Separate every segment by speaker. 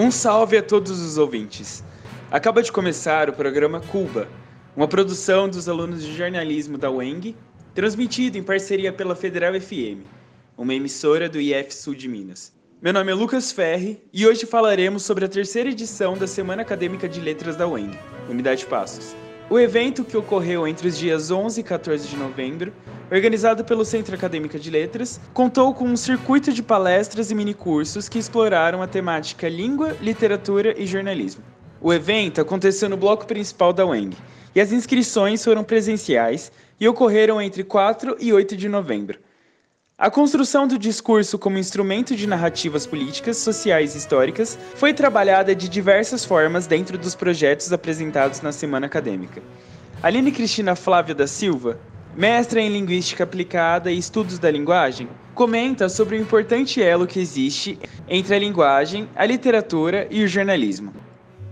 Speaker 1: Um salve a todos os ouvintes. Acaba de começar o programa Cuba, uma produção dos alunos de jornalismo da UENG, transmitido em parceria pela Federal FM, uma emissora do IF Sul de Minas. Meu nome é Lucas Ferri e hoje falaremos sobre a terceira edição da Semana Acadêmica de Letras da UENG, Unidade Passos. O evento, que ocorreu entre os dias 11 e 14 de novembro, organizado pelo Centro Acadêmica de Letras, contou com um circuito de palestras e minicursos que exploraram a temática língua, literatura e jornalismo. O evento aconteceu no bloco principal da UENG e as inscrições foram presenciais e ocorreram entre 4 e 8 de novembro. A construção do discurso como instrumento de narrativas políticas, sociais e históricas foi trabalhada de diversas formas dentro dos projetos apresentados na semana acadêmica. Aline Cristina Flávia da Silva, mestra em Linguística Aplicada e Estudos da Linguagem, comenta sobre o importante elo que existe entre a linguagem, a literatura e o jornalismo.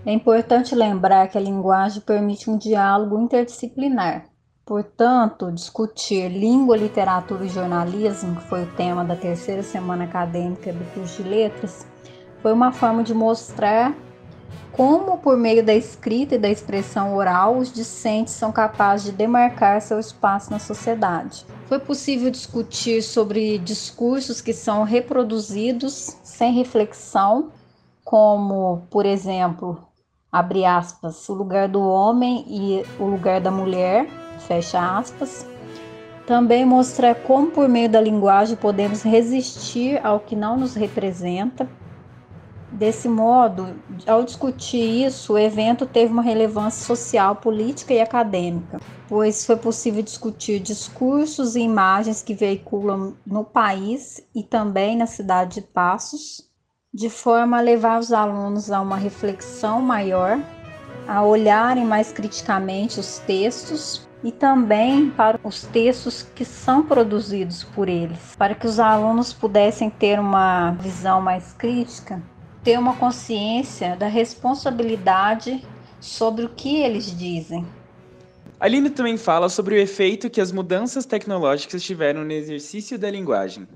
Speaker 2: É importante lembrar que a linguagem permite um diálogo interdisciplinar, Portanto, discutir língua, literatura e jornalismo, que foi o tema da terceira semana acadêmica do curso de letras, foi uma forma de mostrar como, por meio da escrita e da expressão oral, os discentes são capazes de demarcar seu espaço na sociedade. Foi possível discutir sobre discursos que são reproduzidos sem reflexão, como, por exemplo, abre aspas, o lugar do homem e o lugar da mulher, fecha aspas. Também mostra como, por meio da linguagem, podemos resistir ao que não nos representa. Desse modo, ao discutir isso, o evento teve uma relevância social, política e acadêmica, pois foi possível discutir discursos e imagens que veiculam no país e também na cidade de Passos, de forma a levar os alunos a uma reflexão maior, a olharem mais criticamente os textos e também para os textos que são produzidos por eles, para que os alunos pudessem ter uma visão mais crítica, ter uma consciência da responsabilidade sobre o que eles dizem.
Speaker 1: Aline também fala sobre o efeito que as mudanças tecnológicas tiveram no exercício da linguagem.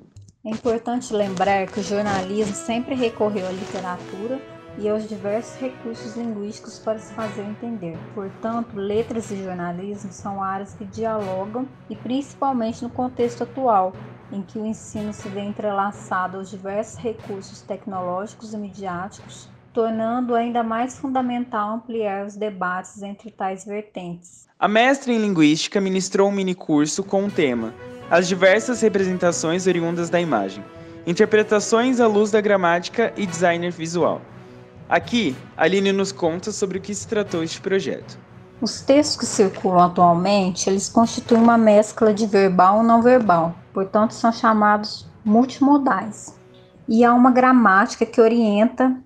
Speaker 2: É importante lembrar que o jornalismo sempre recorreu à literatura e aos diversos recursos linguísticos para se fazer entender. Portanto, letras e jornalismo são áreas que dialogam e principalmente no contexto atual, em que o ensino se vê entrelaçado aos diversos recursos tecnológicos e midiáticos, tornando ainda mais fundamental ampliar os debates entre tais vertentes.
Speaker 1: A mestra em linguística ministrou um minicurso com o tema As diversas representações oriundas da imagem. Interpretações à luz da gramática e designer visual. Aqui, Aline nos conta sobre o que se tratou este projeto.
Speaker 2: Os textos que circulam atualmente, eles constituem uma mescla de verbal e não verbal, portanto são chamados multimodais. E há uma gramática que orienta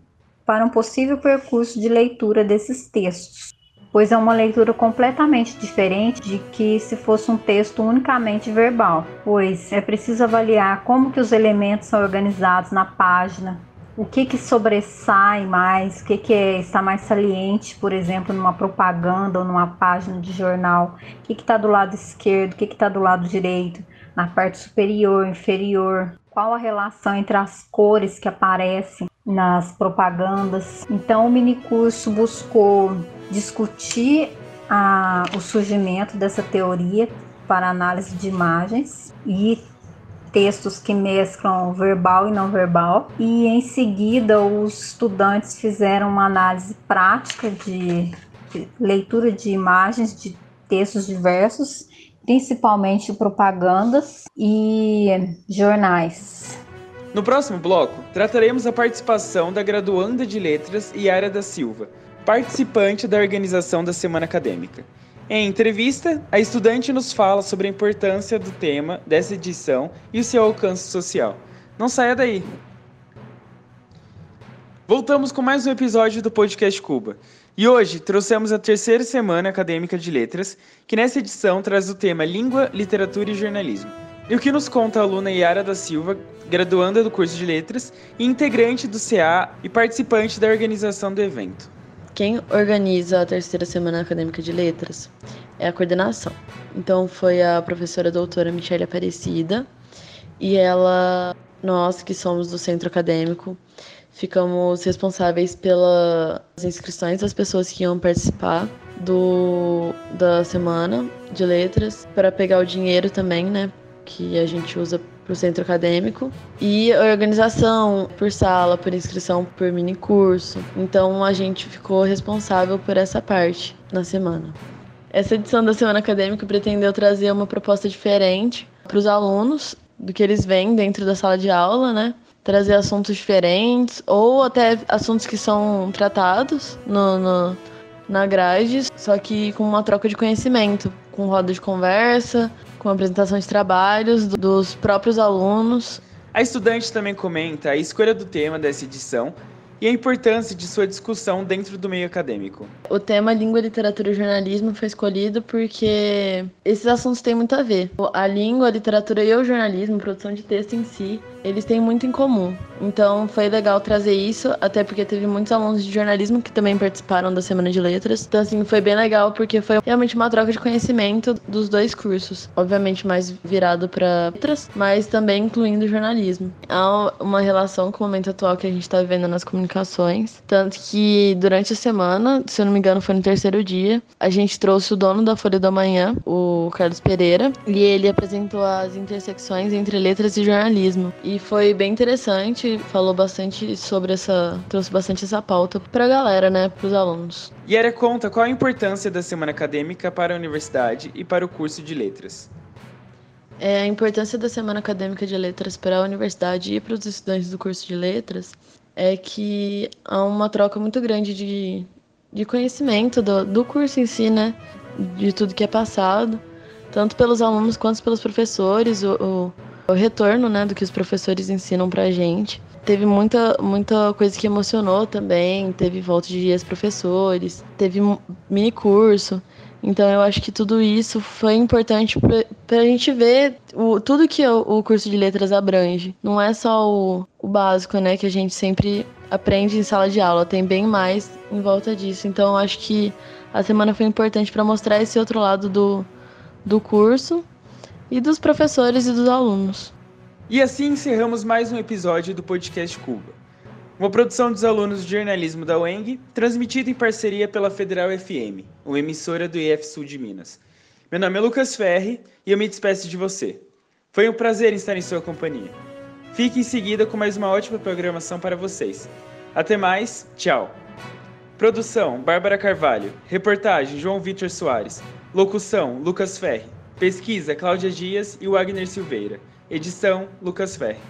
Speaker 2: para um possível percurso de leitura desses textos, pois é uma leitura completamente diferente de que se fosse um texto unicamente verbal, pois é preciso avaliar como que os elementos são organizados na página, o que, que sobressai mais, o que, que é, está mais saliente, por exemplo, numa propaganda ou numa página de jornal, o que está do lado esquerdo, o que está do lado direito, na parte superior, inferior, qual a relação entre as cores que aparecem nas propagandas. Então, o minicurso buscou discutir a, o surgimento dessa teoria para análise de imagens e textos que mesclam verbal e não verbal. E em seguida, os estudantes fizeram uma análise prática de, leitura de imagens de textos diversos, principalmente propagandas e jornais.
Speaker 1: No próximo bloco, trataremos a participação da graduanda de letras Yara da Silva, participante da organização da Semana Acadêmica. Em entrevista, a estudante nos fala sobre a importância do tema dessa edição e o seu alcance social. Não saia daí! Voltamos com mais um episódio do Podcast Cuba. E hoje trouxemos a terceira semana acadêmica de letras, que nessa edição traz o tema Língua, Literatura e Jornalismo. E o que nos conta a aluna Yara da Silva, graduanda do curso de letras e integrante do CA e participante da organização do evento.
Speaker 3: Quem organiza a terceira semana acadêmica de letras é a coordenação. Então foi a professora doutora Michelle Aparecida e ela, nós que somos do centro acadêmico, ficamos responsáveis pelas inscrições das pessoas que iam participar do da semana de letras para pegar o dinheiro também, né, que a gente usa para o centro acadêmico e organização por sala, por inscrição, por mini curso. Então a gente ficou responsável por essa parte na semana. Essa edição da semana acadêmica pretendeu trazer uma proposta diferente para os alunos do que eles veem dentro da sala de aula, né? Trazer assuntos diferentes ou até assuntos que são tratados no, no na grade, só que com uma troca de conhecimento, com roda de conversa, com apresentação de trabalhos dos próprios alunos.
Speaker 1: A estudante também comenta a escolha do tema dessa edição e a importância de sua discussão dentro do meio acadêmico.
Speaker 3: O tema língua, literatura e jornalismo foi escolhido porque esses assuntos têm muito a ver. A língua, a literatura e o jornalismo, produção de texto em si, eles têm muito em comum. Então foi legal trazer isso, até porque teve muitos alunos de jornalismo que também participaram da Semana de Letras. Então, assim, foi bem legal porque foi realmente uma troca de conhecimento dos dois cursos. Obviamente mais virado para letras, mas também incluindo jornalismo. Há uma relação com o momento atual que a gente está vivendo nas comunicações. Tanto que durante a semana, se eu não me engano, foi no terceiro dia, a gente trouxe o dono da Folha da Manhã, o Carlos Pereira, e ele apresentou as intersecções entre letras e jornalismo. E foi bem interessante, falou bastante sobre essa. trouxe bastante essa pauta pra galera, né? Pros alunos.
Speaker 1: E era conta qual a importância da semana acadêmica para a universidade e para o curso de letras.
Speaker 3: É, a importância da semana acadêmica de letras para a universidade e para os estudantes do curso de letras é que há uma troca muito grande de, de conhecimento do, do curso em si, né? De tudo que é passado, tanto pelos alunos quanto pelos professores. O, o o retorno, né, do que os professores ensinam pra gente. Teve muita, muita coisa que emocionou também, teve volta de dias professores, teve mini curso. Então eu acho que tudo isso foi importante para a gente ver o, tudo que o, o, curso de letras abrange. Não é só o, o básico, né, que a gente sempre aprende em sala de aula, tem bem mais em volta disso. Então eu acho que a semana foi importante para mostrar esse outro lado do, do curso e dos professores e dos alunos.
Speaker 1: E assim encerramos mais um episódio do podcast Cuba. Uma produção dos alunos de jornalismo da UENG, transmitida em parceria pela Federal FM, uma emissora do IF Sul de Minas. Meu nome é Lucas Ferri e eu me despeço de você. Foi um prazer estar em sua companhia. Fique em seguida com mais uma ótima programação para vocês. Até mais, tchau. Produção: Bárbara Carvalho. Reportagem: João Vitor Soares. Locução: Lucas Ferri. Pesquisa Cláudia Dias e Wagner Silveira. Edição Lucas Ferre.